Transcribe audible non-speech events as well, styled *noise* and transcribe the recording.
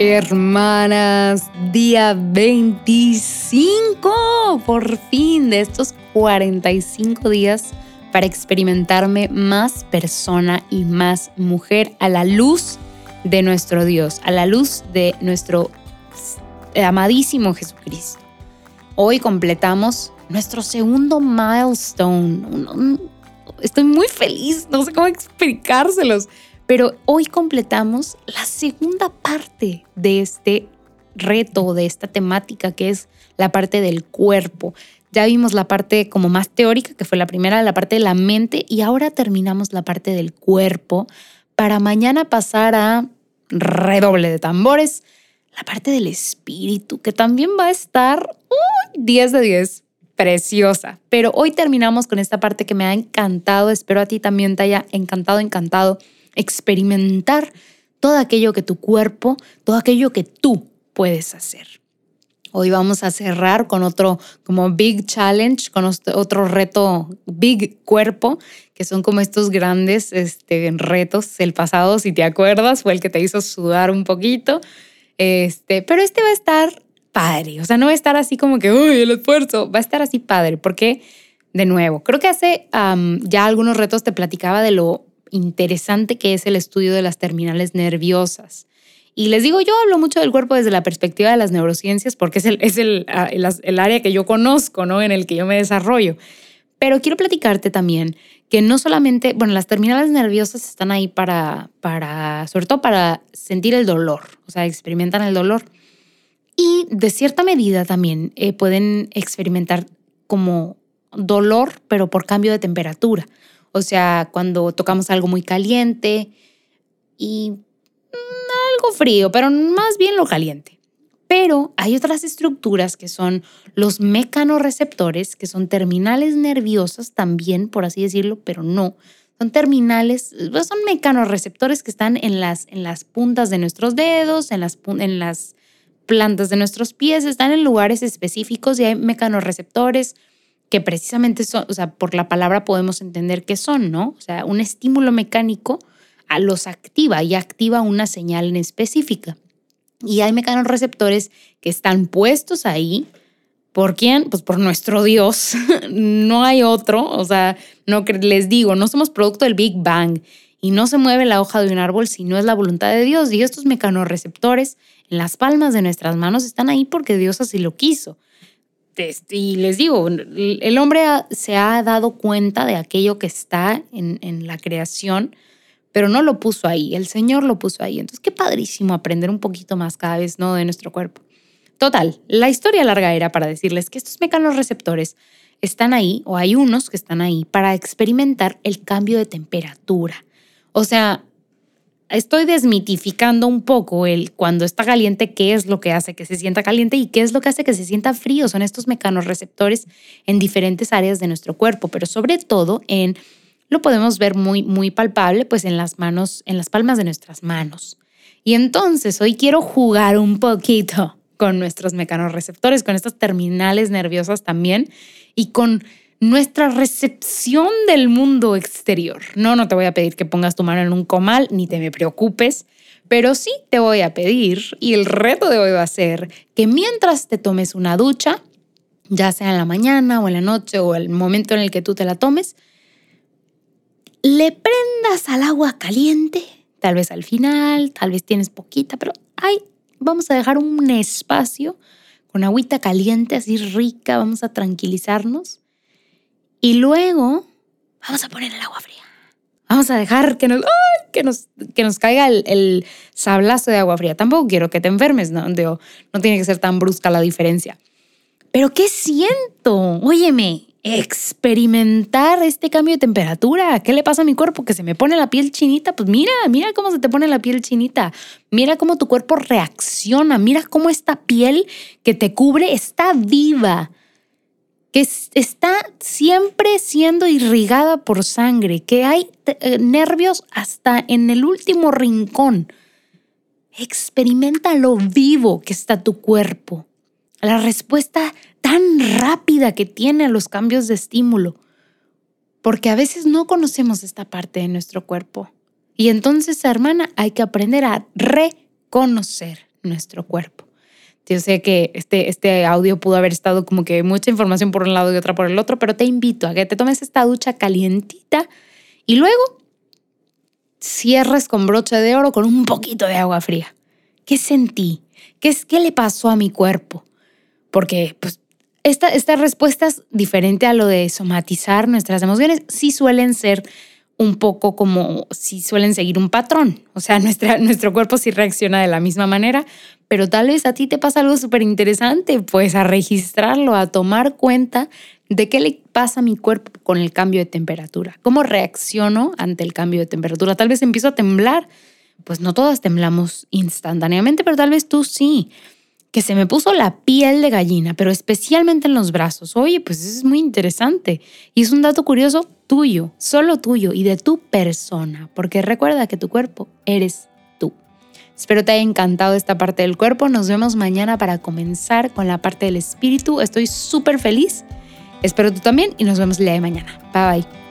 Hermanas, día 25, por fin, de estos 45 días para experimentarme más persona y más mujer a la luz de nuestro Dios, a la luz de nuestro amadísimo Jesucristo. Hoy completamos nuestro segundo milestone. Estoy muy feliz, no sé cómo explicárselos pero hoy completamos la segunda parte de este reto, de esta temática que es la parte del cuerpo. Ya vimos la parte como más teórica, que fue la primera, la parte de la mente, y ahora terminamos la parte del cuerpo para mañana pasar a redoble de tambores, la parte del espíritu, que también va a estar 10 de 10, preciosa. Pero hoy terminamos con esta parte que me ha encantado, espero a ti también te haya encantado, encantado experimentar todo aquello que tu cuerpo, todo aquello que tú puedes hacer. Hoy vamos a cerrar con otro como big challenge, con otro reto big cuerpo, que son como estos grandes este, retos. El pasado, si te acuerdas, fue el que te hizo sudar un poquito. Este, pero este va a estar padre, o sea, no va a estar así como que, uy, el esfuerzo, va a estar así padre, porque, de nuevo, creo que hace ya algunos retos te platicaba de lo interesante que es el estudio de las terminales nerviosas. Y les digo, yo hablo mucho del cuerpo desde la perspectiva de las neurociencias porque es el, es el, ah, el, área que yo conozco, ¿no? En el que yo me desarrollo. Pero quiero platicarte también que no solamente, bueno, las terminales nerviosas están ahí para, para, sobre todo para sentir el dolor, o sea, experimentan el dolor. Y de cierta medida también eh, pueden experimentar como dolor, pero por cambio de temperatura. O sea, cuando tocamos algo muy caliente y mm, algo frío, pero más bien lo caliente. Pero hay otras estructuras que son los mecanorreceptores, que son terminales nerviosas también, por así decirlo, pero no. Son terminales, pues son mecanorreceptores que están en las, en las puntas de nuestros dedos, en las, en las plantas de nuestros pies, están en lugares específicos y hay mecanorreceptores que precisamente son, o sea, por la palabra podemos entender qué son, ¿no? O sea, un estímulo mecánico a los activa y activa una señal en específica. Y hay mecanorreceptores que están puestos ahí. ¿Por quién? Pues por nuestro Dios. *laughs* no hay otro. O sea, no les digo, no somos producto del Big Bang y no se mueve la hoja de un árbol si no es la voluntad de Dios. Y estos mecanorreceptores en las palmas de nuestras manos están ahí porque Dios así lo quiso. Y les digo, el hombre se ha dado cuenta de aquello que está en, la creación, pero no lo puso ahí, el Señor lo puso ahí. Entonces, qué padrísimo aprender un poquito más cada vez, ¿no? De nuestro cuerpo. Total, la historia larga era para decirles que estos mecanorreceptores están ahí, o hay unos que están ahí, para experimentar el cambio de temperatura. O sea, estoy desmitificando un poco el cuando está caliente, qué es lo que hace que se sienta caliente y qué es lo que hace que se sienta frío. Son estos mecanorreceptores en diferentes áreas de nuestro cuerpo, pero sobre todo en, lo podemos ver muy, muy palpable, pues en las manos, en las palmas de nuestras manos. Y entonces hoy quiero jugar un poquito con nuestros mecanorreceptores, con estas terminales nerviosas también y con nuestra recepción del mundo exterior. No, no te voy a pedir que pongas tu mano en un comal, ni te me preocupes, pero sí te voy a pedir, y el reto de hoy va a ser que mientras te tomes una ducha, ya sea en la mañana o en la noche o el momento en el que tú te la tomes, le prendas al agua caliente, tal vez al final, tal vez tienes poquita, pero ay, vamos a dejar un espacio con agüita caliente así rica, vamos a tranquilizarnos y luego vamos a poner el agua fría. Vamos a dejar que nos, que nos, que nos caiga el, sablazo de agua fría. Tampoco quiero que te enfermes, ¿no? no tiene que ser tan brusca la diferencia. Pero ¿qué siento? Óyeme, experimentar este cambio de temperatura. ¿Qué le pasa a mi cuerpo? Que se me pone la piel chinita. Pues mira, mira cómo se te pone la piel chinita. Mira cómo tu cuerpo reacciona. Mira cómo esta piel que te cubre está viva que está siempre siendo irrigada por sangre, que hay eh, nervios hasta en el último rincón. Experimenta lo vivo que está tu cuerpo, la respuesta tan rápida que tiene a los cambios de estímulo, porque a veces no conocemos esta parte de nuestro cuerpo Y entonces, hermana, hay que aprender a reconocer nuestro cuerpo. Yo sé que este, este audio pudo haber estado como que mucha información por un lado y otra por el otro, pero te invito a que te tomes esta ducha calientita y luego cierres con broche de oro con un poquito de agua fría. ¿Qué sentí? ¿Qué, es, qué le pasó a mi cuerpo? Porque pues, esta, esta respuesta es diferente a lo de somatizar nuestras emociones. Sí suelen ser un poco como si suelen seguir un patrón. O sea, *laughs* nuestra, nuestro cuerpo sí reacciona de la misma manera, pero tal vez a ti te pasa algo súper interesante, pues a registrarlo, a tomar cuenta de qué le pasa a mi cuerpo con el cambio de temperatura, cómo reacciono ante el cambio de temperatura. Tal vez empiezo a temblar, pues no todas temblamos instantáneamente, pero tal vez tú sí que se me puso la piel de gallina, pero especialmente en los brazos. Oye, pues eso es muy interesante. Y es un dato curioso tuyo, solo tuyo y de tu persona, porque recuerda que tu cuerpo eres tú. Espero te haya encantado esta parte del cuerpo. Nos vemos mañana para comenzar con la parte del espíritu. Estoy súper feliz. Espero tú también y nos vemos el día de mañana. Bye bye.